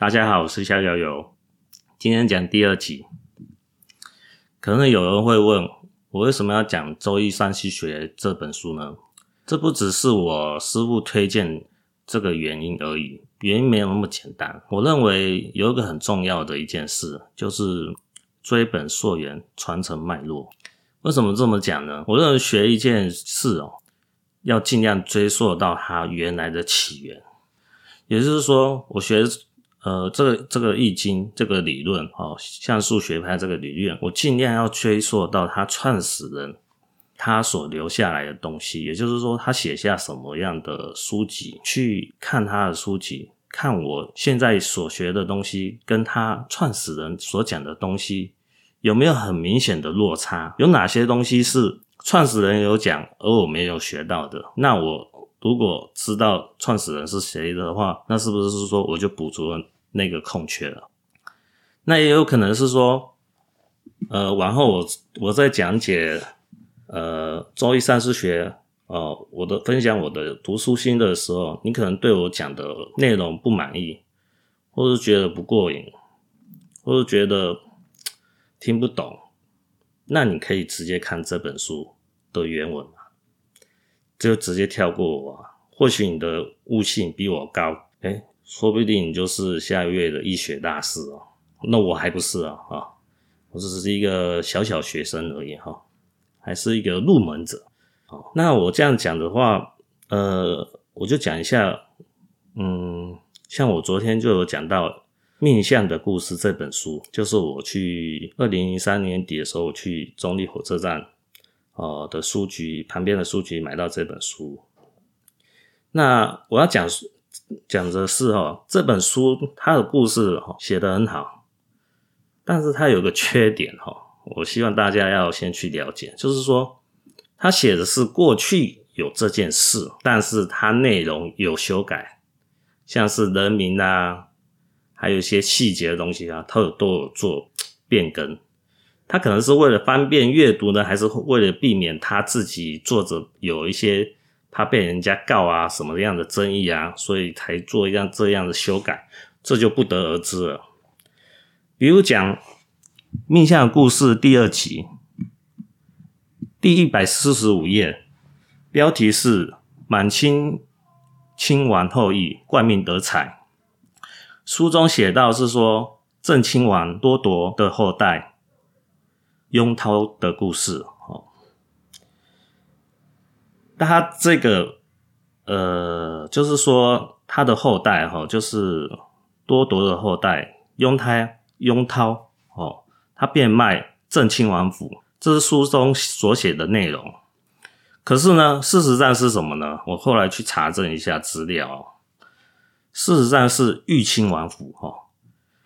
大家好，我是逍遥游。今天讲第二集，可能有人会问我为什么要讲《周易三 C 学》这本书呢？这不只是我师父推荐这个原因而已，原因没有那么简单。我认为有一个很重要的一件事，就是追本溯源，传承脉络。为什么这么讲呢？我认为学一件事哦，要尽量追溯到它原来的起源，也就是说，我学。呃，这个这个易经这个理论，哦，像数学派这个理论，我尽量要追溯到他创始人他所留下来的东西，也就是说，他写下什么样的书籍，去看他的书籍，看我现在所学的东西跟他创始人所讲的东西有没有很明显的落差，有哪些东西是创始人有讲而我没有学到的，那我。如果知道创始人是谁的话，那是不是是说我就补足了那个空缺了？那也有可能是说，呃，往后我我在讲解呃《周易三 C 学》呃，我的分享我的读书心得的时候，你可能对我讲的内容不满意，或是觉得不过瘾，或是觉得听不懂，那你可以直接看这本书的原文。就直接跳过我，或许你的悟性比我高，诶，说不定你就是下个月的易学大师哦。那我还不是啊，啊，我只是一个小小学生而已哈，还是一个入门者。哦，那我这样讲的话，呃，我就讲一下，嗯，像我昨天就有讲到《命相的故事》这本书，就是我去二零零三年底的时候去中立火车站。哦的书局旁边的书局买到这本书，那我要讲讲的是哦，这本书它的故事哦写得很好，但是它有个 缺点哈，我希望大家要先去了解，就是说它写的是过去有这件事，但是它内容有修改，像是人名啊，还有一些细节的东西啊，它有都有做变更。他可能是为了方便阅读呢，还是为了避免他自己作者有一些他被人家告啊什么样的争议啊，所以才做一样这样的修改，这就不得而知了。比如讲《命相故事》第二集第一百四十五页，标题是“满清亲王后裔冠命得彩”，书中写到是说郑亲王多铎的后代。雍涛的故事，哦，那他这个，呃，就是说他的后代，哈，就是多铎的后代雍泰雍涛，哦，他变卖郑亲王府，这是书中所写的内容。可是呢，事实上是什么呢？我后来去查证一下资料，事实上是裕亲王府，哈，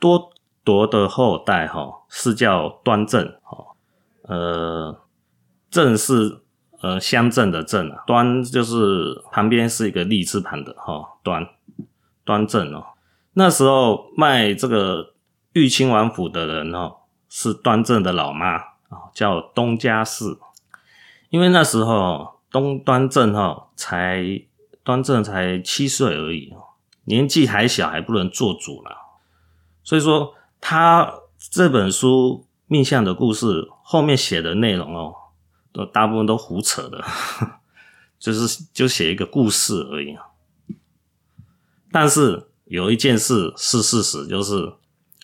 多铎的后代，哈，是叫端正，哈。呃，正是呃乡镇的镇啊，端就是旁边是一个立字旁的哈、哦，端端正哦。那时候卖这个裕亲王府的人哦，是端正的老妈啊、哦，叫东家氏。因为那时候东端正哈才端正才七岁而已哦，年纪还小，还不能做主了。所以说他这本书。命相的故事后面写的内容哦，都大部分都胡扯的，就是就写一个故事而已。但是有一件事是事实，就是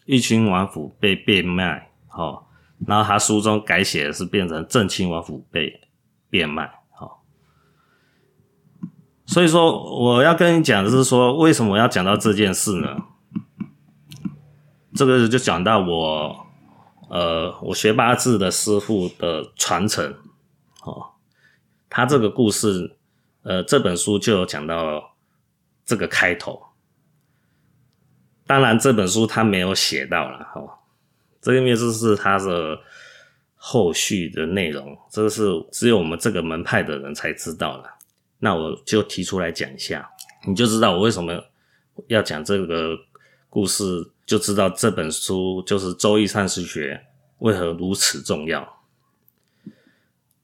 裕亲王府被变卖，哦，然后他书中改写的是变成正亲王府被变卖，哦。所以说我要跟你讲的是说，为什么要讲到这件事呢？这个就讲到我。呃，我学八字的师傅的传承，哦，他这个故事，呃，这本书就有讲到这个开头。当然，这本书他没有写到了，哈、哦，这个面试是他的后续的内容，这个是只有我们这个门派的人才知道了。那我就提出来讲一下，你就知道我为什么要讲这个故事。就知道这本书就是《周易三 C 学》为何如此重要。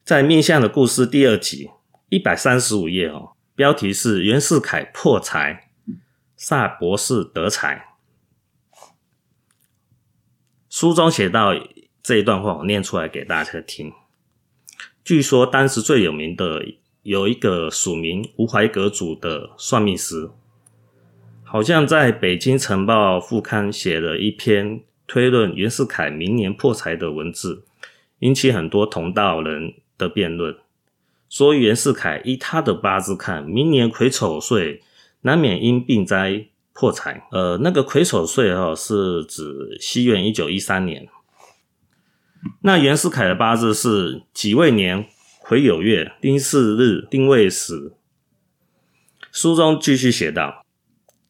在面相的故事第二集一百三十五页哦，标题是袁世凯破财，萨博士得财。书中写到这一段话，我念出来给大家听。据说当时最有名的有一个署名吴怀阁主的算命师，好像在北京晨报副刊写了一篇推论袁世凯明年破财的文字，引起很多同道人的辩论，说袁世凯依他的八字看，明年癸丑岁难免因病灾破财。呃，那个癸丑岁哈是指西元一九一三年。那袁世凯的八字是己未年癸酉月丁巳日丁未时。书中继续写道：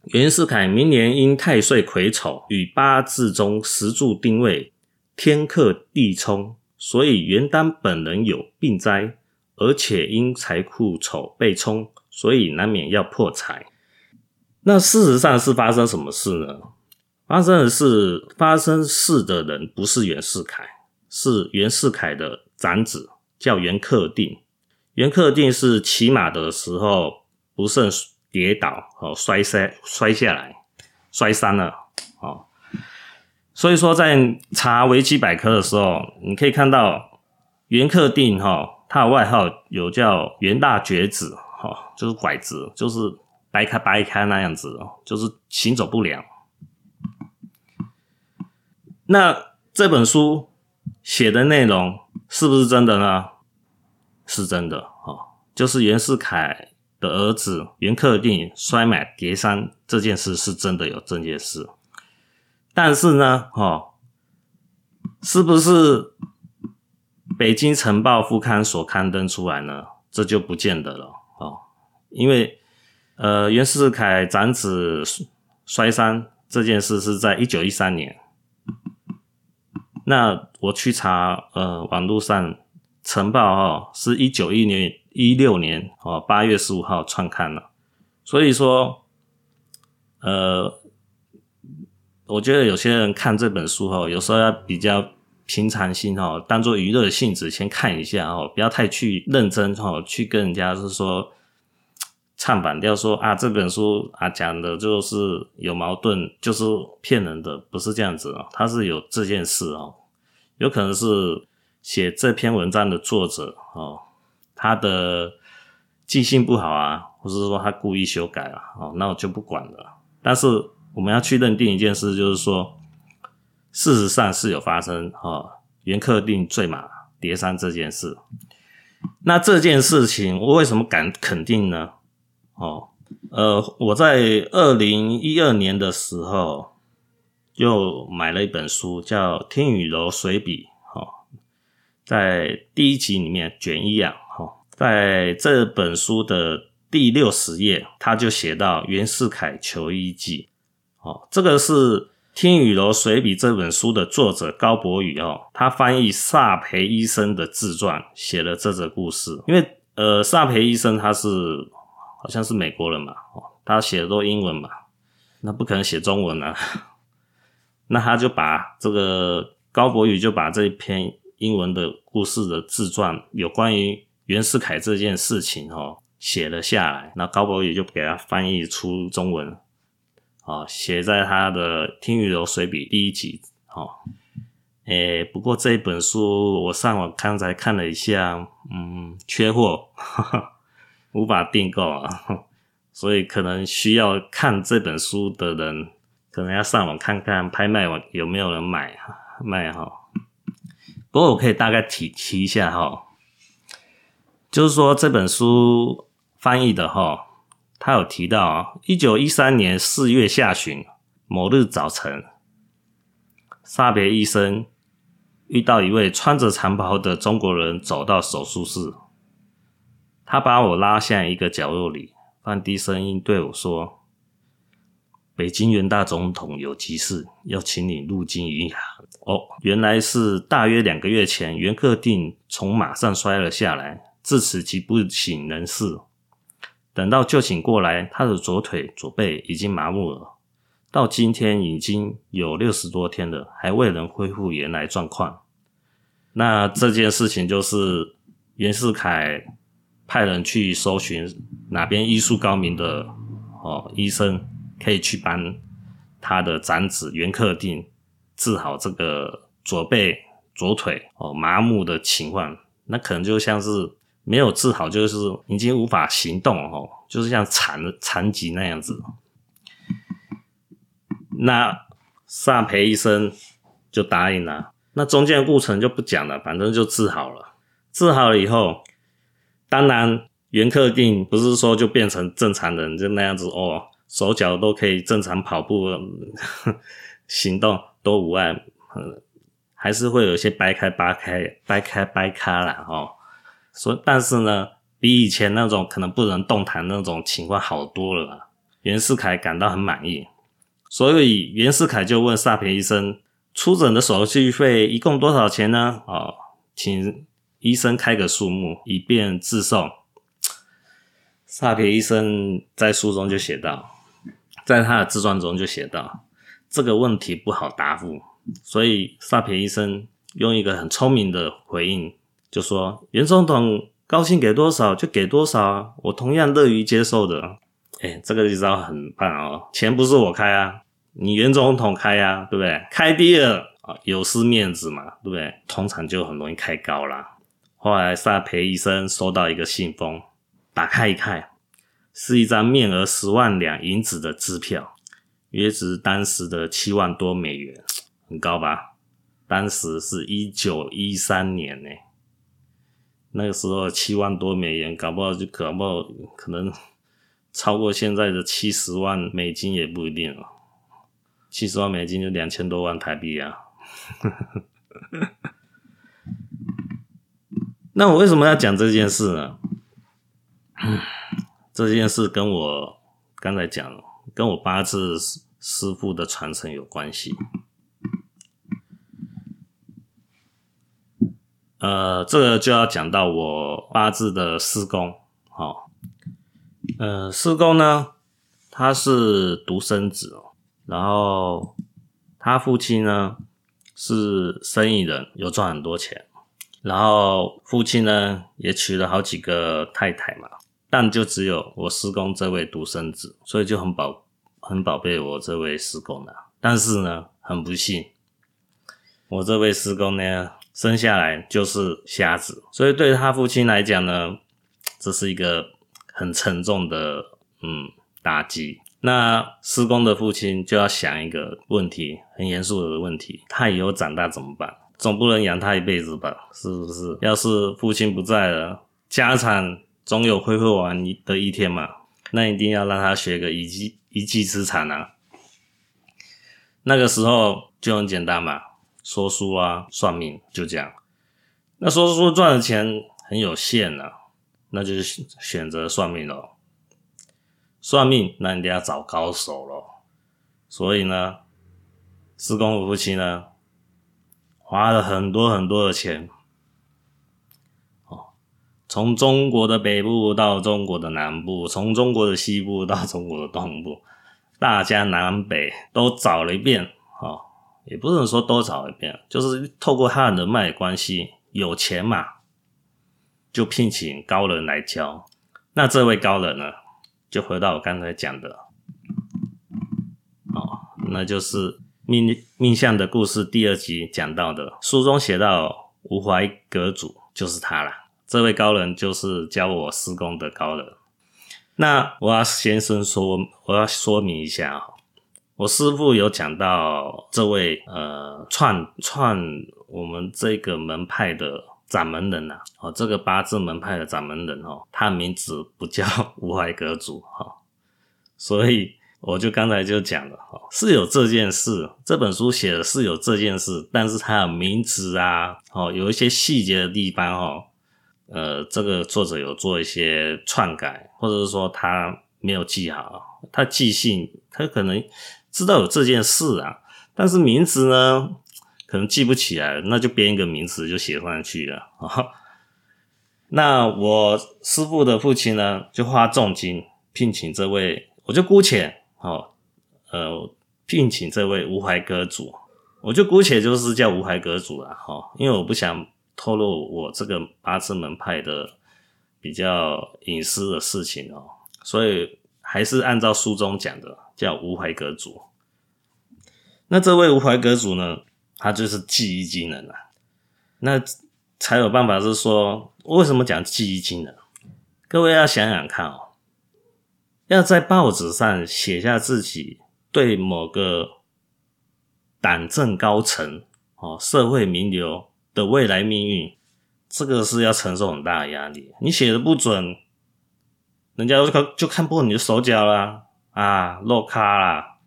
袁世凯明年因太岁癸丑与八字中时柱丁位天克地冲，所以袁丹本人有病灾，而且因财库丑被冲，所以难免要破财。那事实上是发生什么事呢？发生的是发生事的人不是袁世凯。是袁世凯的长子，叫袁克定。袁克定是骑马的时候不慎跌倒，哦，摔摔摔下来，摔伤了，哦。所以说，在查维基百科的时候，你可以看到袁克定，哈，他的外号有叫袁大瘸子，哈，就是拐子，就是掰开掰开那样子，就是行走不良。那这本书。写的内容是不是真的呢？是真的哦，就是袁世凯的儿子袁克定摔马跌伤这件事是真的有这件事，但是呢，哦，是不是北京晨报副刊所刊登出来呢？这就不见得了哦，因为呃，袁世凯长子摔伤这件事是在一九一三年。那我去查，呃，网络上晨报哦，是一九一年一六年哦八月十五号创刊了，所以说，呃，我觉得有些人看这本书哦，有时候要比较平常心哦，当做娱乐性质先看一下哦，不要太去认真哦，去跟人家是说。唱反调说啊，这本书啊讲的就是有矛盾，就是骗人的，不是这样子哦，他是有这件事哦，有可能是写这篇文章的作者哦，他的记性不好啊，或是说他故意修改了哦，那我就不管了。但是我们要去认定一件事，就是说事实上是有发生哦，袁克定坠马叠山这件事。那这件事情我为什么敢肯定呢？哦，呃，我在二零一二年的时候又买了一本书，叫《天雨楼随笔》。哦，在第一集里面卷一啊，在这本书的第六十页，他就写到袁世凯求医记。哦，这个是《天雨楼随笔》这本书的作者高伯宇哦，他翻译萨培医生的自传，写了这则故事。因为呃，萨培医生他是。好像是美国人嘛，哦，他写的都英文嘛，那不可能写中文啊。那他就把这个高伯宇就把这篇英文的故事的自传，有关于袁世凯这件事情哦，写了下来。那高博宇就给他翻译出中文，哦，写在他的《听雨楼随笔》第一集。哦，诶，不过这本书我上网刚才看了一下，嗯，缺货。哈 哈无法订购啊，所以可能需要看这本书的人，可能要上网看看拍卖网有没有人买卖哈。不过我可以大概提提一下哈，就是说这本书翻译的哈，他有提到啊，一九一三年四月下旬某日早晨，萨别医生遇到一位穿着长袍的中国人走到手术室。他把我拉向一个角落里，放低声音对我说：“北京元大总统有急事，要请你入京一下。”哦，原来是大约两个月前，袁克定从马上摔了下来，自此即不省人事。等到救醒过来，他的左腿、左背已经麻木了，到今天已经有六十多天了，还未能恢复原来状况。那这件事情就是袁世凯。派人去搜寻哪边医术高明的哦医生，可以去帮他的长子袁克定治好这个左背、左腿哦麻木的情况，那可能就像是没有治好，就是已经无法行动哦，就是像残残疾那样子。那萨培医生就答应了，那中间的过程就不讲了，反正就治好了。治好了以后，当然袁克定不是说就变成正常人，就那样子哦，手脚都可以正常跑步，行动都无碍，还是会有些掰开掰开掰开掰开了哦。所以但是呢，比以前那种可能不能动弹那种情况好多了。袁世凯感到很满意。所以袁世凯就问萨培医生，出诊的手续费一共多少钱呢？哦，请医生开个数目，以便自送。萨培医生在书中就写道，在他的自传中就写道，这个问题不好答复。所以萨培医生用一个很聪明的回应，就说：“袁总统高兴给多少就给多少，我同样乐于接受的。”哎，这个一招很棒哦！钱不是我开啊，你袁总统开啊，对不对？开低了啊，有失面子嘛，对不对？通常就很容易开高啦。后来萨培医生收到一个信封，打开一看，是一张面额十万两银子的支票，约值当时的七万多美元，很高吧？当时是一九一三年呢，那个时候七万多美元，搞不好就搞不好可能。超过现在的七十万美金也不一定哦，七十万美金就两千多万台币啊。那我为什么要讲这件事呢？这件事跟我刚才讲，跟我八字师傅的传承有关系。呃，这个就要讲到我八字的师公，好。呃，师公呢，他是独生子，然后他父亲呢是生意人，有赚很多钱，然后父亲呢也娶了好几个太太嘛，但就只有我师公这位独生子，所以就很宝很宝贝我这位师公的。但是呢，很不幸，我这位师公呢生下来就是瞎子，所以对他父亲来讲呢，这是一个。很沉重的嗯打击，那施公的父亲就要想一个问题，很严肃的问题，他以后长大怎么办？总不能养他一辈子吧？是不是？要是父亲不在了，家产总有挥霍完的一天嘛，那一定要让他学个一技一技之长啊。那个时候就很简单嘛，说书啊，算命就这样。那说书赚的钱很有限啊。那就是选择算命喽，算命那你得要找高手喽。所以呢，四公的父亲呢，花了很多很多的钱，哦，从中国的北部到中国的南部，从中国的西部到中国的东部，大江南北都找了一遍，哦，也不能说多找一遍，就是透过他的人脉关系，有钱嘛。就聘请高人来教，那这位高人呢，就回到我刚才讲的，哦，那就是命命相的故事第二集讲到的，书中写到吴怀阁主就是他啦。这位高人就是教我师公的高人。那我要先生说，我要说明一下啊，我师父有讲到这位呃创创我们这个门派的。掌门人呐、啊，哦，这个八字门派的掌门人哦，他名字不叫 吴怀阁主哈，所以我就刚才就讲了哈，是有这件事，这本书写的是有这件事，但是他的名字啊，哦，有一些细节的地方哦，呃，这个作者有做一些篡改，或者是说他没有记好，他记性他可能知道有这件事啊，但是名字呢？可能记不起来，那就编一个名词就写上去了。那我师父的父亲呢，就花重金聘请这位，我就姑且哦，呃，聘请这位吴怀阁主，我就姑且就是叫吴怀阁主了哈，因为我不想透露我这个八字门派的比较隐私的事情哦，所以还是按照书中讲的叫吴怀阁主。那这位无怀阁主呢，他就是记忆技能啊，那才有办法是说，为什么讲记忆技能？各位要想想看哦，要在报纸上写下自己对某个党政高层哦、社会名流的未来命运，这个是要承受很大的压力。你写的不准，人家就看就看破你的手脚啦，啊，落咖啦，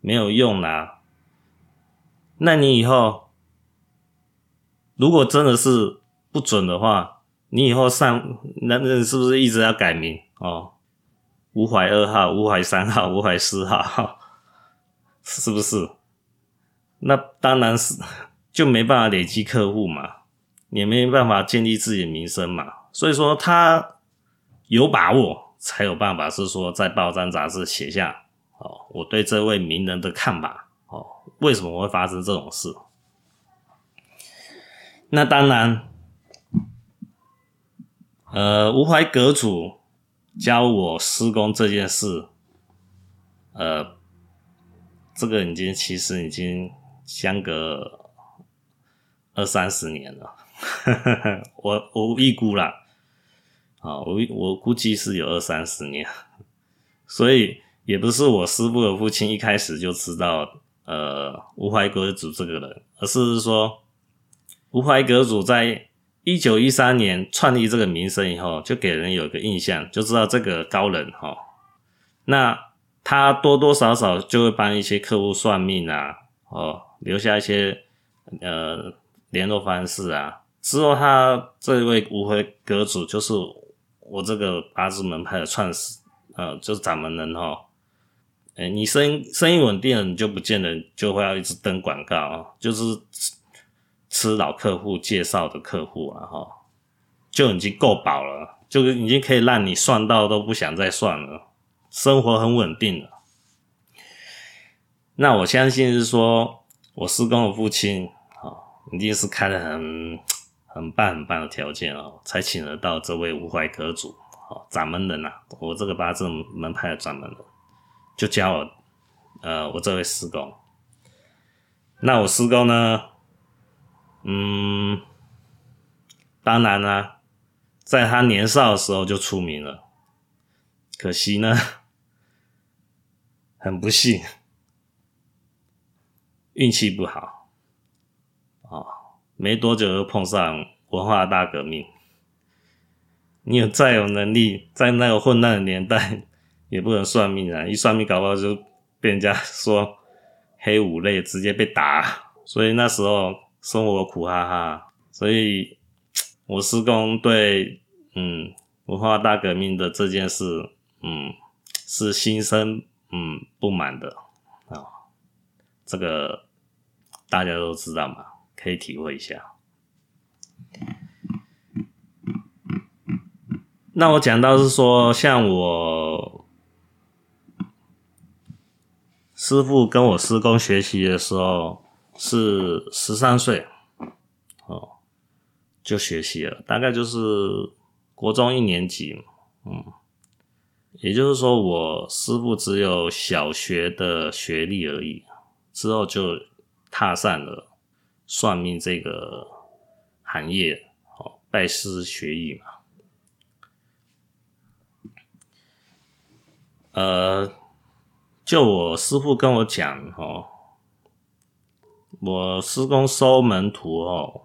没有用啦。那你以后如果真的是不准的话，你以后上那那是不是一直要改名哦？吴怀二号、吴怀三号、吴怀四号，是不是？那当然是就没办法累积客户嘛，也没办法建立自己的名声嘛。所以说他有把握，才有办法是说在报章杂志写下哦，我对这位名人的看法哦，为什么会发生这种事？那当然。呃，吴怀阁主教我施工这件事，呃，这个已经其实已经相隔二三十年了，我我预估啦，啊，我我估计是有二三十年，所以也不是我师傅的父亲一开始就知道呃吴怀阁主这个人，而是说吴怀阁主在。一九一三年创立这个名声以后，就给人有个印象，就知道这个高人哈。那他多多少少就会帮一些客户算命啊，哦，留下一些呃联络方式啊。之后他这位吴怀阁主就是我这个八字门派的创始，呃，就是掌门人哈。诶，你生生意稳定了，你就不见得就会要一直登广告，就是。吃老客户介绍的客户啊，哈，就已经够饱了，就已经可以让你算到都不想再算了，生活很稳定了。那我相信是说，我师公的父亲啊，一定是开的很很棒很棒的条件哦，才请得到这位无怀阁主，哦，掌门人呐，我这个八字门派的掌门人，就教我，呃，我这位师公。那我师公呢？嗯，当然啦、啊，在他年少的时候就出名了，可惜呢，很不幸，运气不好，没多久就碰上文化大革命。你有再有能力，在那个混乱的年代，也不能算命啊！一算命，搞不好就被人家说 黑五类，直接被打。所以那时候。生活苦哈哈，所以我师公对嗯文化大革命的这件事，嗯是心生嗯不满的啊、哦，这个大家都知道嘛，可以体会一下。那我讲到是说，像我师傅跟我师公学习的时候。是十三岁，哦，就学习了，大概就是国中一年级，嗯，也就是说，我师傅只有小学的学历而已，之后就踏上了算命这个行业，哦，拜师学艺嘛，呃，就我师父跟我讲，哦。我师公收门徒哦，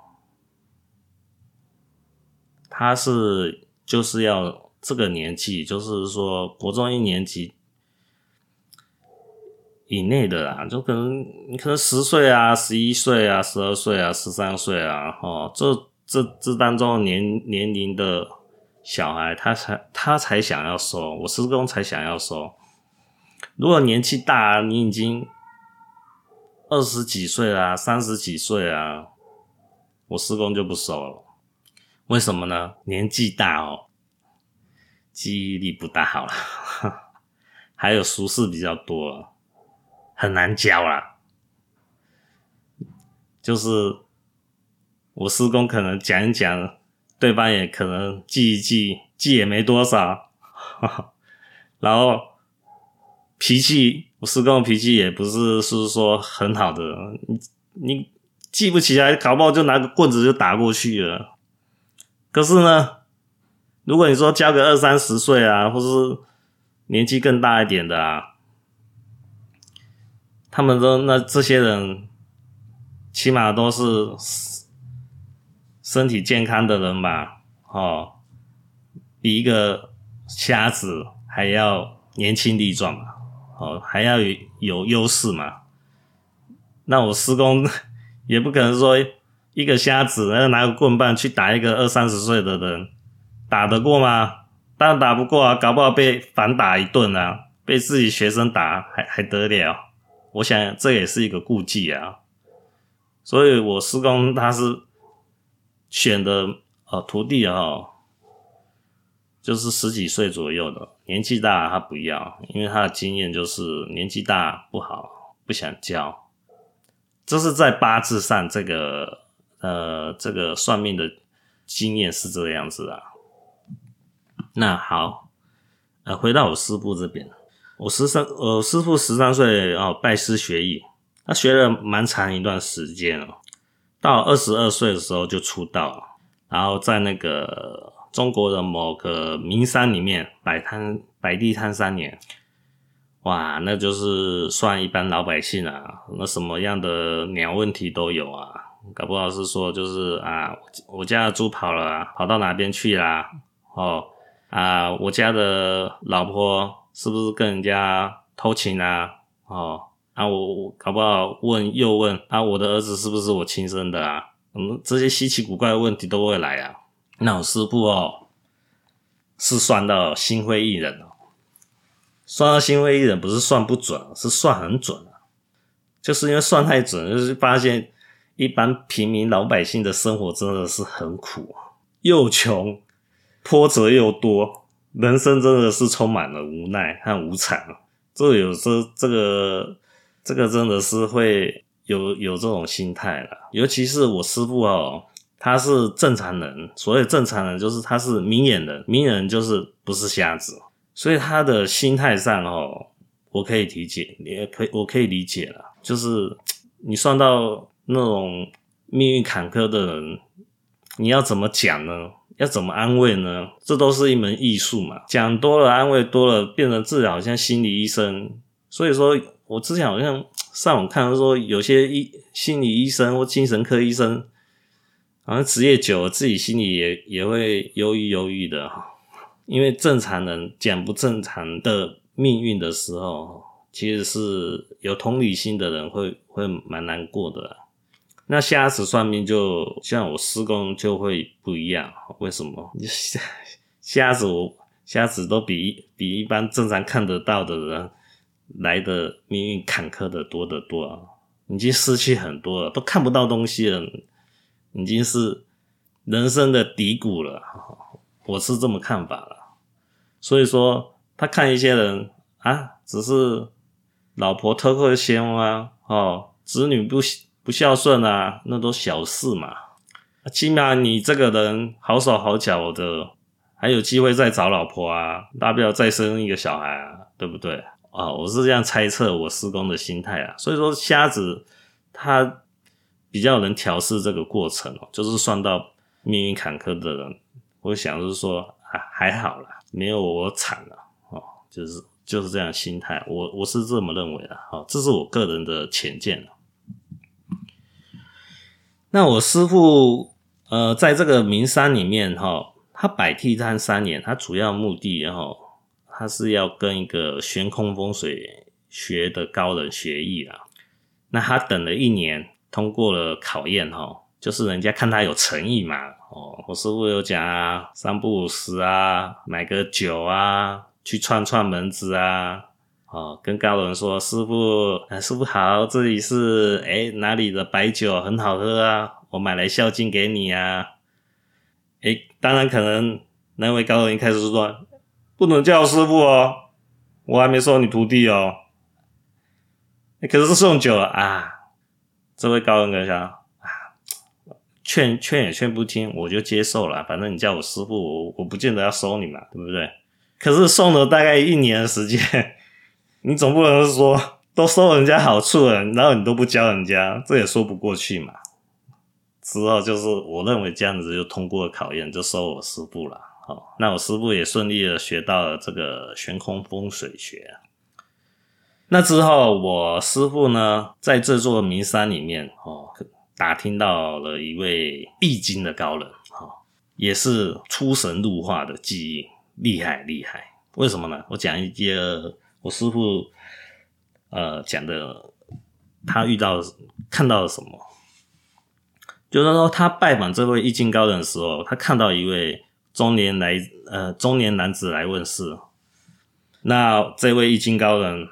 他是就是要这个年纪，就是说国中一年级以内的啦，就可能你可能十岁啊、十一岁啊、十二岁啊、十三岁啊，哦，这这这当中年年龄的小孩，他才他才想要收，我师公才想要收。如果年纪大，你已经。二十几岁啊，三十几岁啊，我师公就不收了。为什么呢？年纪大哦，记忆力不大好了，还有俗事比较多，很难教啦。就是我师公可能讲一讲，对方也可能记一记，记也没多少，然后脾气。我师公脾气也不是是说很好的，你你记不起来，搞不好就拿个棍子就打过去了。可是呢，如果你说教个二三十岁啊，或是年纪更大一点的啊，他们说那这些人起码都是身体健康的人吧？哦，比一个瞎子还要年轻力壮嘛？哦，还要有有优势嘛？那我师公 也不可能说一个瞎子，然后拿个棍棒去打一个二三十岁的人，打得过吗？当然打不过啊，搞不好被反打一顿啊，被自己学生打还还得了？我想这也是一个顾忌啊。所以我师公他是选的呃徒弟哦，就是十几岁左右的。年纪大他不要，因为他的经验就是年纪大不好，不想教。这是在八字上这个呃这个算命的经验是这个样子啊。那好，呃，回到我师傅这边，我十三，我师傅十三岁哦拜师学艺，他学了蛮长一段时间哦，到二十二岁的时候就出道，然后在那个。中国的某个名山里面摆摊摆地摊三年，哇，那就是算一般老百姓啊，那什么样的鸟问题都有啊，搞不好是说就是啊，我家的猪跑了，跑到哪边去啦？哦，啊，我家的老婆是不是跟人家偷情啊？哦，啊，我我搞不好问又问啊，我的儿子是不是我亲生的啊？嗯，这些稀奇古怪的问题都会来啊。那我师傅哦，是算到心灰意冷哦，算到心灰意冷不是算不准，是算很准啊，就是因为算太准，就是发现一般平民老百姓的生活真的是很苦啊，又穷，波折又多，人生真的是充满了无奈和无常。这有时候这个这个真的是会有有这种心态了，尤其是我师傅哦。他是正常人，所谓正常人就是他是明眼人，明眼人就是不是瞎子，所以他的心态上哦，我可以理解，也可以我可以理解了，就是你算到那种命运坎坷的人，你要怎么讲呢？要怎么安慰呢？这都是一门艺术嘛，讲多了，安慰多了，变成自己好像心理医生。所以说我之前好像上网看说，有些医心理医生或精神科医生。好像职业久了，自己心里也也会忧郁忧郁的哈。因为正常人讲不正常的命运的时候，其实是有同理心的人会会蛮难过的。那瞎子算命就像我师公就会不一样，为什么？瞎瞎子我瞎子都比比一般正常看得到的人来的命运坎坷的多得多啊，已经失去很多了，都看不到东西了。已经是人生的低谷了，我是这么看法了。所以说，他看一些人啊，只是老婆偷偷闲啊，哦，子女不不孝顺啊，那都小事嘛。起码你这个人好手好脚的，还有机会再找老婆啊，大不了再生一个小孩啊，对不对？啊，我是这样猜测我师公的心态啊。所以说，瞎子他。比较能调试这个过程哦，就是算到命运坎坷的人，我想就是说还还好啦，没有我惨了哦，就是就是这样心态，我我是这么认为的，哦，这是我个人的浅见。那我师傅呃，在这个名山里面哈，他摆地摊三年，他主要目的然后他是要跟一个悬空风水学的高人学艺啦，那他等了一年。通过了考验哈，就是人家看他有诚意嘛。哦，我师傅有讲啊，三不五时啊，买个酒啊，去串串门子啊。哦，跟高人说，师傅，师傅好，这里是诶哪里的白酒很好喝啊，我买来孝敬给你啊。诶当然可能那位高人一开始说，不能叫师傅哦，我还没收你徒弟哦。可是送酒了啊。这位高人阁下啊，劝劝也劝不听，我就接受了。反正你叫我师傅，我我不见得要收你嘛，对不对？可是送了大概一年时间，你总不能说都收人家好处了，然后你都不教人家，这也说不过去嘛。之后就是我认为这样子就通过考验，就收我师傅了。好，那我师傅也顺利的学到了这个悬空风水学。那之后，我师傅呢，在这座名山里面哦，打听到了一位易经的高人，哈，也是出神入化的技艺，厉害厉害。为什么呢？我讲一个我师傅呃讲的，他遇到看到了什么？就是说，他拜访这位易经高人的时候，他看到一位。中年来，呃，中年男子来问事。那这位易经高人，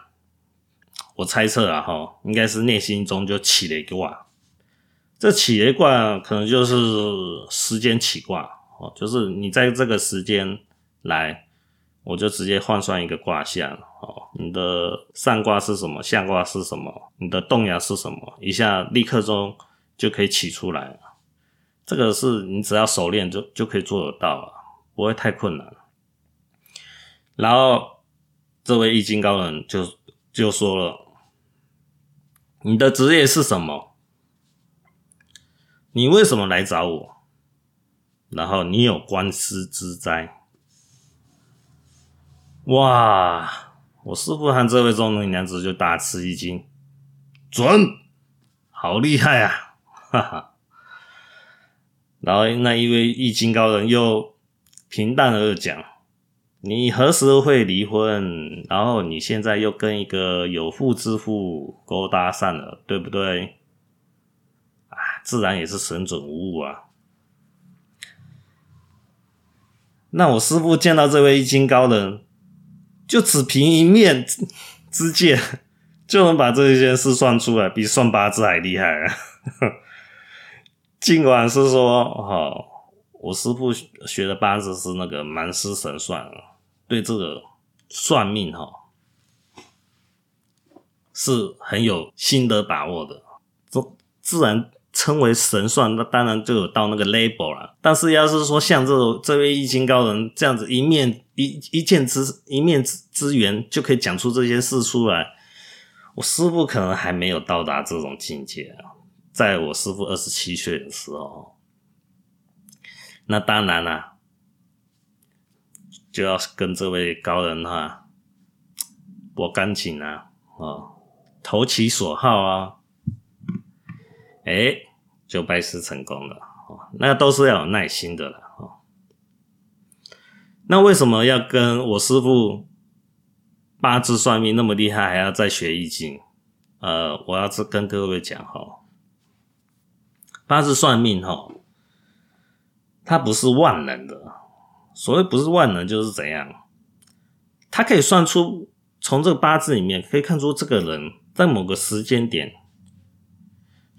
我猜测啊，哈，应该是内心中就起了一个卦。这起了卦，可能就是时间起卦，哦，就是你在这个时间来，我就直接换算一个卦象，哦，你的上卦是什么，下卦是什么，你的动爻是什么，一下立刻中就可以起出来了。这个是你只要熟练就就可以做得到了，不会太困难。然后这位易经高人就就说了：“你的职业是什么？你为什么来找我？然后你有官司之灾？”哇！我师傅和这位中年男子就大吃一惊，准，好厉害啊！哈哈。然后那一位易经高人又平淡而讲：“你何时会离婚？然后你现在又跟一个有妇之夫勾搭上了，对不对？”啊，自然也是神准无误啊。那我师傅见到这位易经高人，就只凭一面之见，就能把这一件事算出来，比算八字还厉害啊！尽管是说，哈，我师傅学的八字是那个蛮师神算，对这个算命哈是很有心得把握的，这自然称为神算，那当然就有到那个 label 了。但是要是说像这种这位易经高人这样子一面一一见之一面之之缘就可以讲出这些事出来，我师傅可能还没有到达这种境界啊。在我师傅二十七岁的时候，那当然啦，就要跟这位高人哈，我赶紧啊，哦，投其所好啊，哎，就拜师成功了。哦，那都是要有耐心的了。哦，那为什么要跟我师父八字算命那么厉害，还要再学易经？呃，我要是跟各位讲哈。八字算命哈，它不是万能的。所谓不是万能，就是怎样？它可以算出从这个八字里面可以看出这个人在某个时间点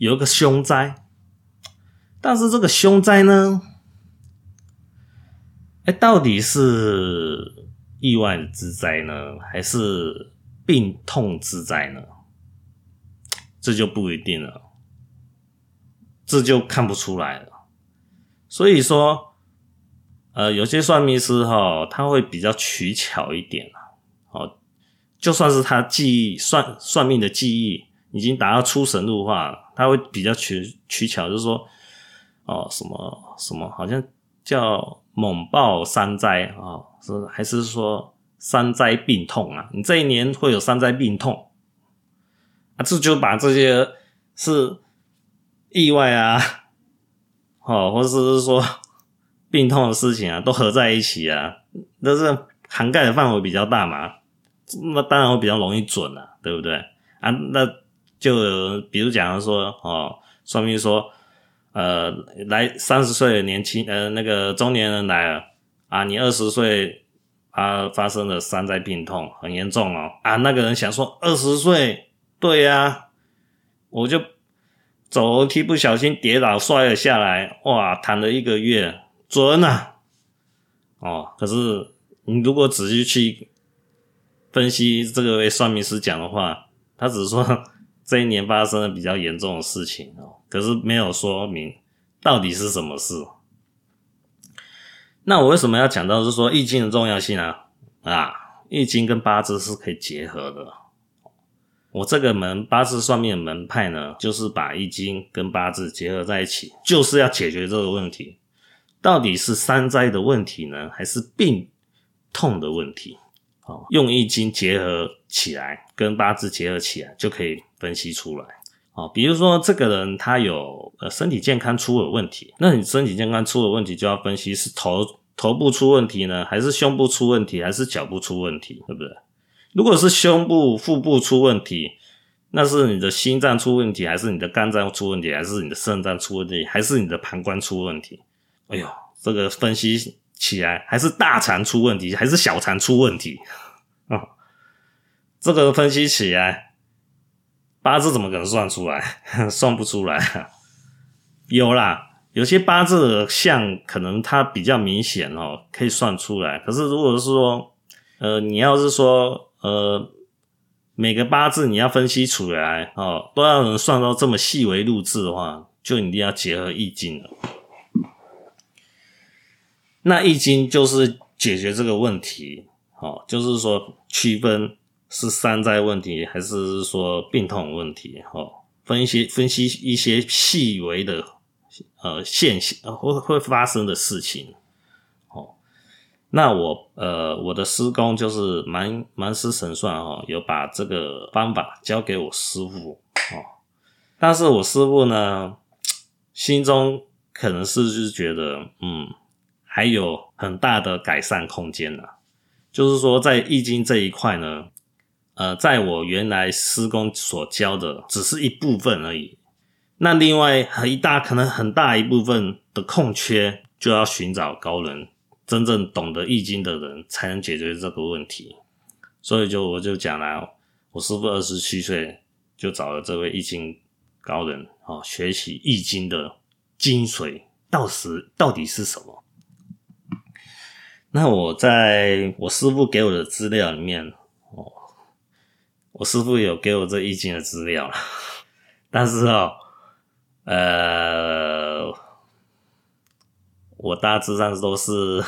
有一个凶灾，但是这个凶灾呢，哎，到底是意外之灾呢，还是病痛之灾呢？这就不一定了。这就看不出来了，所以说，呃，有些算命师哈，他会比较取巧一点哦，就算是他记忆算算命的记忆已经达到出神入化了，他会比较取取巧，就是说，哦，什么什么，好像叫猛暴三灾啊，哦，是还是说三灾病痛啊？你这一年会有三灾病痛啊？这就把这些是。意外啊，哦，或者是说病痛的事情啊，都合在一起啊，那是涵盖的范围比较大嘛，那当然会比较容易准了，啊，对不对？啊，那就比如讲说，哦，算命说，呃，来三十岁的年轻，呃，那个中年人来了，啊，你二十岁，啊，发生了三灾病痛，很严重哦，啊，那个人想说二十岁，对呀，我就。走楼梯不小心跌倒摔了下来，哇，躺了一个月，准啊！哦，可是你如果仔细去分析这个位算命师讲的话，他只是说这一年发生了比较严重的事情哦，可是没有说明到底是什么事。那我为什么要讲到是说易经的重要性啊？啊，易经跟八字是可以结合的。我这个门八字算命门派呢，就是把易经跟八字结合在一起，就是要解决这个问题，到底是山灾的问题呢，还是病痛的问题？哦，用易经结合起来，跟八字结合起来，就可以分析出来。哦，比如说这个人他有呃身体健康出了问题，那你身体健康出了问题，就要分析是头头部出问题呢，还是胸部出问题，还是脚部出问题，对不对？如果是胸部、腹部出问题，那是你的心脏出问题，还是你的肝脏出问题，还是你的肾脏出问题，还是你的膀胱出问题？哎呦，这个分析起来，还是大肠出问题，还是小肠出问题？这个分析起来。八字怎么可能算出来？算不出来。有啦，有些八字的相可能它比较明显哦，可以算出来。可是如果是说，呃，你要是说，呃，每个八字你要分析出来哦，都要能算到这么细微入字的话，就一定要结合易经了。那易经就是解决这个问题，哦，就是说区分。是山寨问题，还是说病痛问题？哦，分析分析一些细微的呃现象，会会发生的事情。哦，那我呃我的师公就是蛮蛮师神算哦，有把这个方法交给我师傅哦，但是我师傅呢，心中可能是就是觉得嗯，还有很大的改善空间呢，就是说在易经这一块呢。呃，在我原来师公所教的只是一部分而已，那另外很一大可能很大一部分的空缺，就要寻找高人，真正懂得易经的人才能解决这个问题。所以就我就讲了，我师傅二十七岁就找了这位易经高人哦，学习易经的精髓，到时到底是什么？那我在我师傅给我的资料里面。我师傅有给我这易经的资料了，但是哦，呃，我大致上都是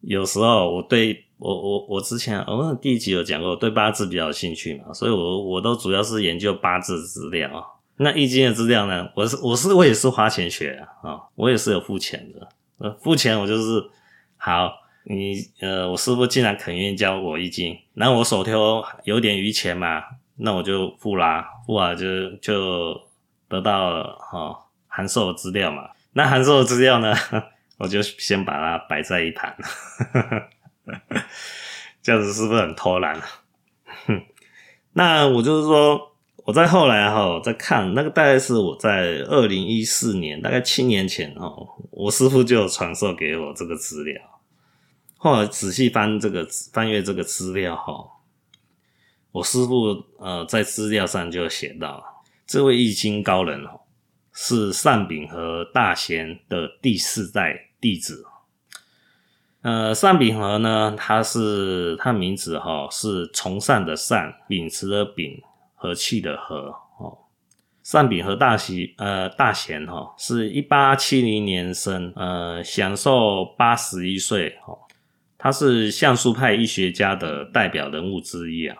有时候我对我我我之前我们第一集有讲过，我对八字比较有兴趣嘛，所以我我都主要是研究八字资料。那易经的资料呢，我是我是我也是花钱学啊，我也是有付钱的，付钱我就是好。你呃，我师傅竟然肯愿意教我易经，那我手头有点余钱嘛，那我就付啦，付啊就就得到了哈函授的资料嘛。那函授的资料呢，我就先把它摆在一旁，这样子是不是很偷懒？哼，那我就是说，我在后来哈在看那个，大概是我在二零一四年，大概七年前哦，我师傅就有传授给我这个资料。后来仔细翻这个翻阅这个资料哈，我师父呃在资料上就写到，这位易经高人哦是单秉和大贤的第四代弟子。呃，单秉和呢，他是他名字哈是从善的善，秉持的秉，和气的和哦。单秉和大贤呃大贤哈是一八七零年生，呃享寿八十一岁哦。他是像素派医学家的代表人物之一啊，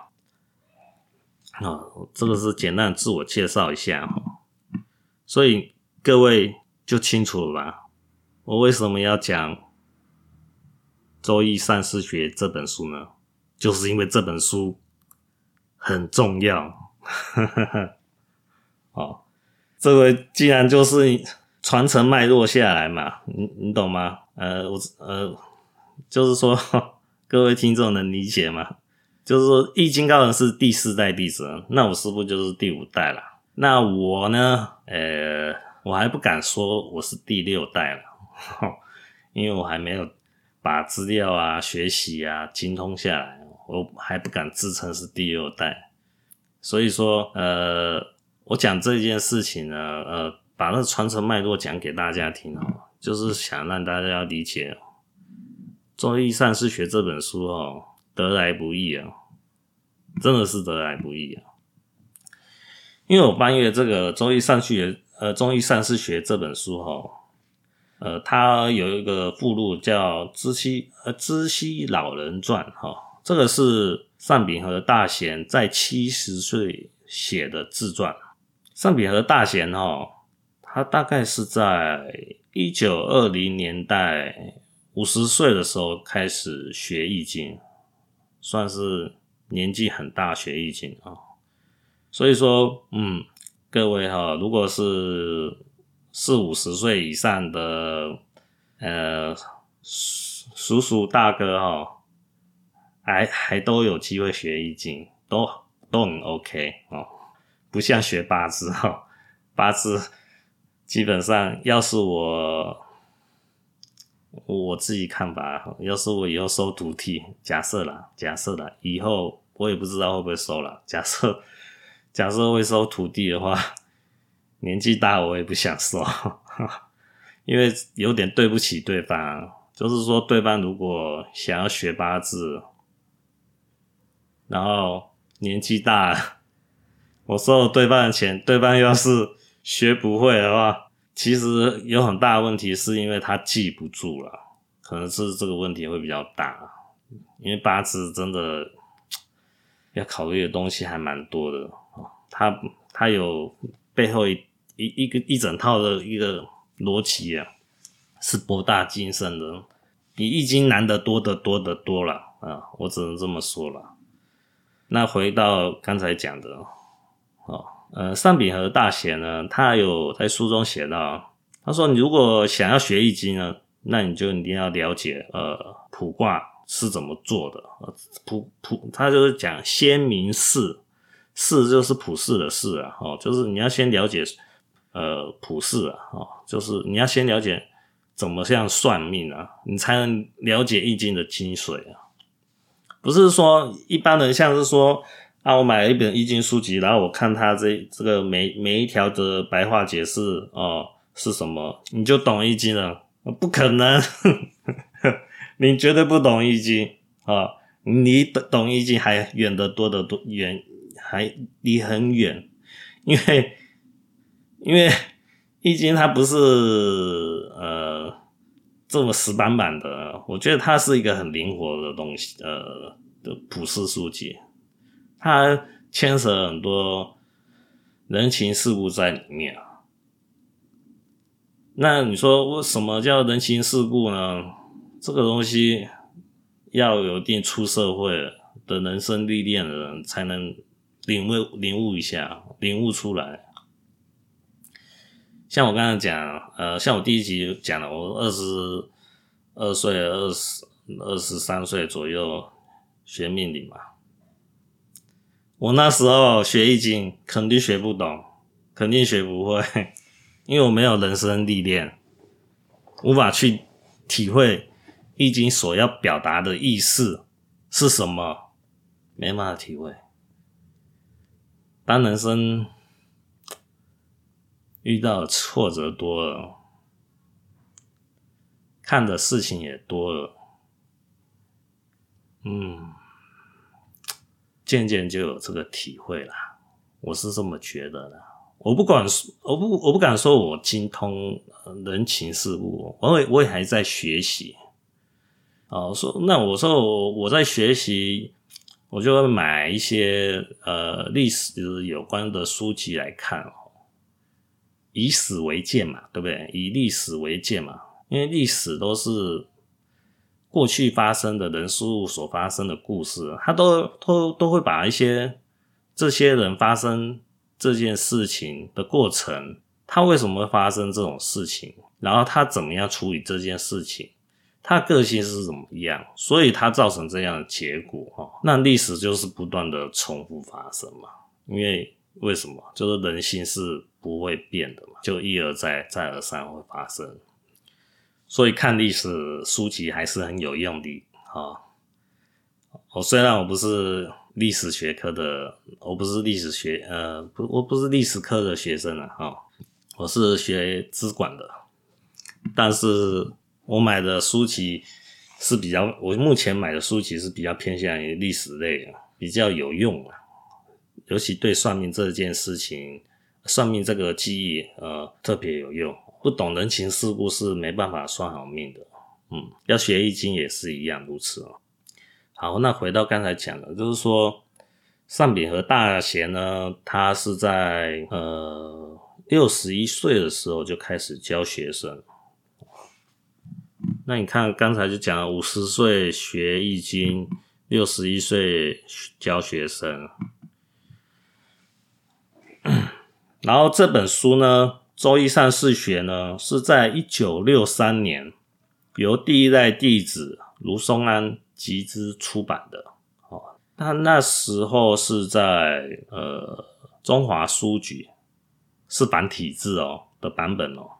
啊，这个是简单自我介绍一下哈，所以各位就清楚了吧？我为什么要讲《周易善思学》这本书呢？就是因为这本书很重要，哦，这个既然就是传承脉络下来嘛，你你懂吗？呃，我呃。就是说，各位听众能理解吗？就是说，易经高人是第四代弟子，那我师傅就是第五代了。那我呢？呃，我还不敢说我是第六代了，因为我还没有把资料啊、学习啊精通下来，我还不敢自称是第六代。所以说，呃，我讲这件事情呢，呃，把那传承脉络讲给大家听哦，就是想让大家要理解。《中医善思学》这本书哦，得来不易啊，真的是得来不易啊。因为我翻阅这个《中医善思学》呃，《中医善思学》这本书哈，呃，它有一个附录叫《知悉呃知悉老人传》哈，这个是单秉和大贤在七十岁写的自传。尚秉和大贤哦，他大概是在一九二零年代五十岁的时候开始学易经，算是年纪很大学易经啊。所以说，嗯，各位哈，如果是四五十岁以上的，呃，叔叔大哥哈，还还都有机会学易经，都都很 OK 哦。不像学八字哈，八字基本上要是我我自己看法，要是我以后收徒弟，假设啦，假设啦，以后我也不知道会不会收了。假设假设会收徒弟的话，年纪大我也不想收，因为有点对不起对方。就是说，对方如果想要学八字，然后年纪大。我收了对方的钱，对方要是学不会的话，其实有很大的问题，是因为他记不住了，可能是这个问题会比较大。因为八字真的要考虑的东西还蛮多的，它它有背后一一一个一整套的一个逻辑啊，是博大精深的，比易经难得多得多得多了啊！我只能这么说了。那回到刚才讲的。哦，呃，上秉和大贤呢，他有在书中写到，他说，你如果想要学易经呢，那你就一定要了解，呃，卜卦是怎么做的。呃，卜卜，他就是讲先明事，事就是普世的事啊，哦，就是你要先了解，呃，普世啊，哦，就是你要先了解怎么样算命啊，你才能了解易经的精髓啊，不是说一般人像是说。啊，我买了一本易经书籍，然后我看他这这个每每一条的白话解释哦是什么，你就懂易经了？不可能，你绝对不懂易经啊！你懂懂易经还远得多得多远，还离很远，因为因为易经它不是呃这么死板板的，我觉得它是一个很灵活的东西，呃的普世书籍。它牵扯很多人情世故在里面啊。那你说为什么叫人情世故呢？这个东西要有一定出社会的人生历练的人才能领悟、领悟一下、领悟出来。像我刚才讲，呃，像我第一集讲了，我二十二岁、二十二十三岁左右学命理嘛。我那时候学易经，肯定学不懂，肯定学不会，因为我没有人生历练，无法去体会易经所要表达的意思是什么，没办法体会。当人生遇到挫折多了，看的事情也多了，嗯。渐渐就有这个体会了，我是这么觉得的。我不管，我不，我不敢说我精通人情世故，我也我也还在学习。哦，说那我说我我在学习，我就会买一些呃历史有关的书籍来看哦，以史为鉴嘛，对不对？以历史为鉴嘛，因为历史都是。过去发生的人事物所发生的故事，他都都都会把一些这些人发生这件事情的过程，他为什么会发生这种事情，然后他怎么样处理这件事情，他个性是怎么样，所以他造成这样的结果哈。那历史就是不断的重复发生嘛，因为为什么？就是人性是不会变的嘛，就一而再，再而三会发生。所以看历史书籍还是很有用的啊！我虽然我不是历史学科的，我不是历史学呃不，我不是历史科的学生了哈，我是学资管的，但是我买的书籍是比较，我目前买的书籍是比较偏向于历史类的，比较有用啊，尤其对算命这件事情，算命这个技艺呃特别有用。不懂人情世故是没办法算好命的，嗯，要学易经也是一样如此哦。好，那回到刚才讲的，就是说，上柄和大贤呢，他是在呃六十一岁的时候就开始教学生。那你看刚才就讲了五十岁学易经，六十一岁教学生。然后这本书呢，《周易上四学》呢，是在一九六三年由第一代弟子卢松安集资出版的。哦，他那时候是在呃中华书局是繁体字哦的版本哦。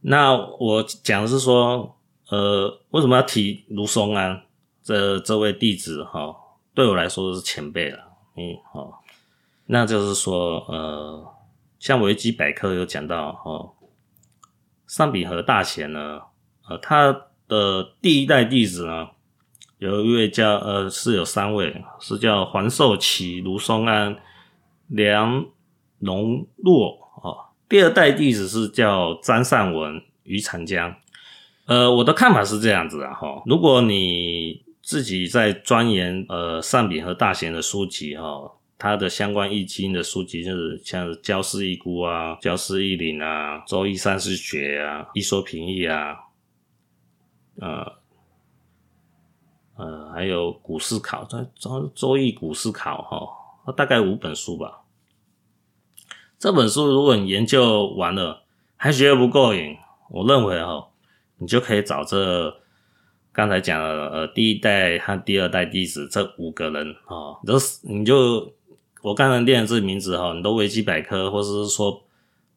那我讲是说，呃，为什么要提卢松安这这位弟子哈、哦？对我来说是前辈了，嗯，好、那就是说，呃，像维基百科有讲到，哦，上柄和大贤呢，呃，他的第一代弟子呢，有一位叫，呃，是有三位，是叫黄寿祺、卢松安、梁龙洛，哦，第二代弟子是叫张善文、余长江。呃，我的看法是这样子啊，哈，如果你自己在钻研，呃，上柄和大贤的书籍，哈。他的相关易经的书籍就是像《焦氏易估》啊，《焦氏易林》啊，《周易三四学》啊，《易说平易》啊，呃呃，还有《古试考》《周周易古试考》哈，大概五本书吧。这本书如果你研究完了还觉得不过瘾，我认为哈，你就可以找这刚才讲的呃第一代和第二代弟子这五个人啊，都是你就。我刚才念的这名字哈，你都维基百科或者是说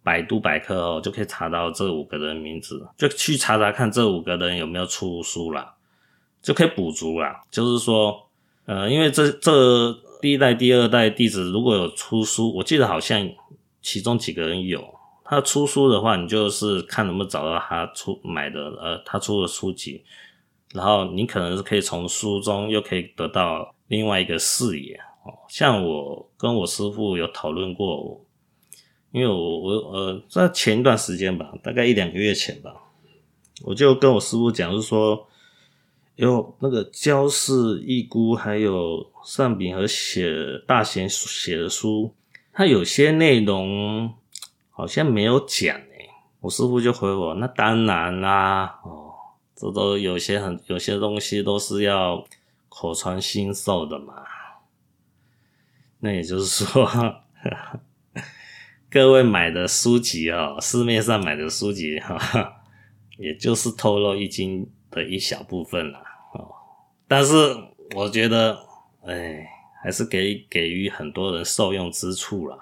百度百科哦，就可以查到这五个人名字，就去查查看这五个人有没有出书啦，就可以补足啦。就是说，呃，因为这这第一代、第二代弟子如果有出书，我记得好像其中几个人有，他出书的话，你就是看能不能找到他出买的呃他出的书籍，然后你可能是可以从书中又可以得到另外一个视野。哦，像我跟我师傅有讨论过，因为我我呃在前一段时间吧，大概一两个月前吧，我就跟我师傅讲，就是说有那个焦氏易估，还有上炳和写大贤写的书，他有些内容好像没有讲诶。我师傅就回我，那当然啦，哦，这都有些很有些东西都是要口传心授的嘛。那也就是说，各位买的书籍哈，市面上买的书籍哈，也就是透露易经的一小部分啦。哦，但是我觉得，哎，还是给给予很多人受用之处啦。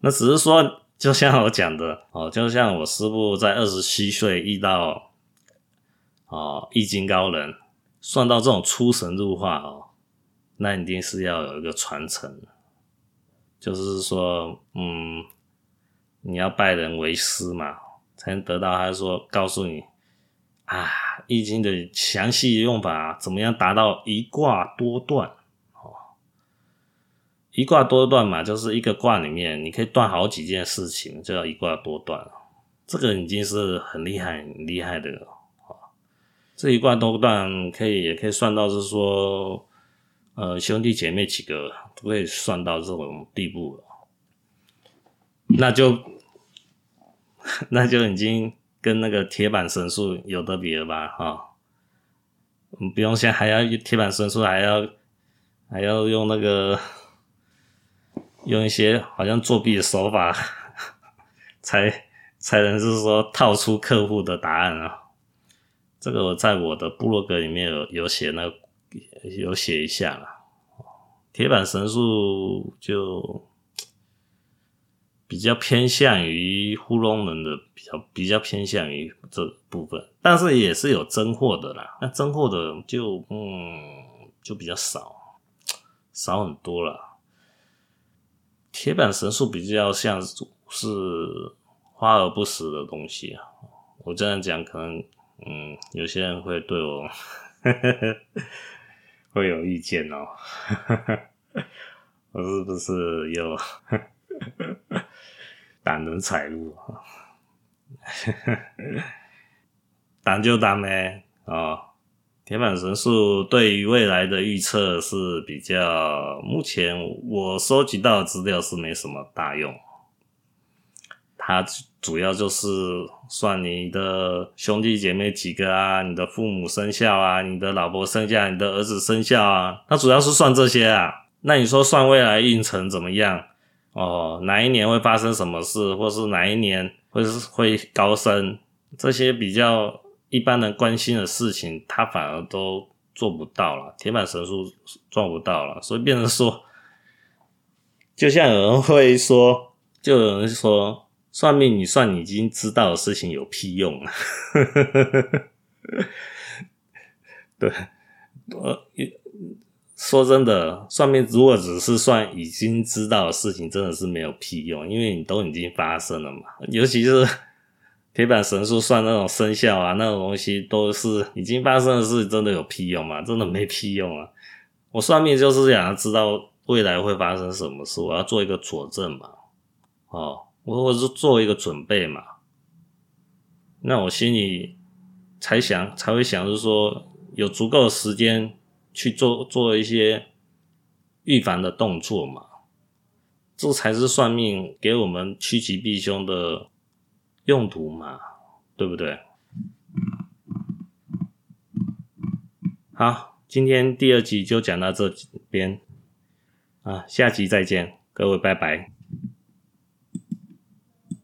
那只是说，就像我讲的哦，就像我师傅在二十七岁遇到哦易经高人，算到这种出神入化哦。那一定是要有一个传承，就是说，嗯，你要拜人为师嘛，才能得到他说告诉你啊，《易经》的详细用法怎么样达到一卦多断哦，一卦多断嘛，就是一个卦里面你可以断好几件事情，就叫一卦多断。这个已经是很厉害、很厉害的了。这一卦多断可以也可以算到是说。呃，兄弟姐妹几个都可以算到这种地步了，那就 那就已经跟那个铁板神术有得比了吧？哈、哦，不用想还要铁板神术，还要还要用那个用一些好像作弊的手法，才才能是说套出客户的答案啊。这个我在我的部落格里面有有写那个。有写一下啦，铁板神术就比较偏向于糊弄人的，比较比较偏向于这部分，但是也是有真货的啦。那真货的就嗯就比较少，少很多了。铁板神术比较像是花而不实的东西啊。我这样讲可能嗯有些人会对我。会有意见哦，我是不是又 挡人财路？挡就挡呗啊，铁板神术对于未来的预测是比较，目前我收集到的资料是没什么大用。它主要就是算你的兄弟姐妹几个啊，你的父母生肖啊，你的老婆生肖，你的儿子生肖啊，它主要是算这些啊。那你说算未来运程怎么样？哦，哪一年会发生什么事，或是哪一年会是会高升？这些比较一般人关心的事情，他反而都做不到了。铁板神术做不到了，所以变成说，就像有人会说，就有人说，算命你算你已经知道的事情有屁用啊？对，我。说真的，算命如果只是算已经知道的事情，真的是没有屁用，因为你都已经发生了嘛。尤其是铁板神术算那种生肖啊，那种东西都是已经发生的事，真的有屁用吗？真的没屁用啊！我算命就是想要知道未来会发生什么事，我要做一个佐证嘛。哦，我我是做一个准备嘛。那我心里才想才会想，就是说有足够的时间。去做做一些预防的动作嘛，这才是算命给我们趋吉避凶的用途嘛，对不对？好，今天第二集就讲到这边啊，下集再见，各位拜拜。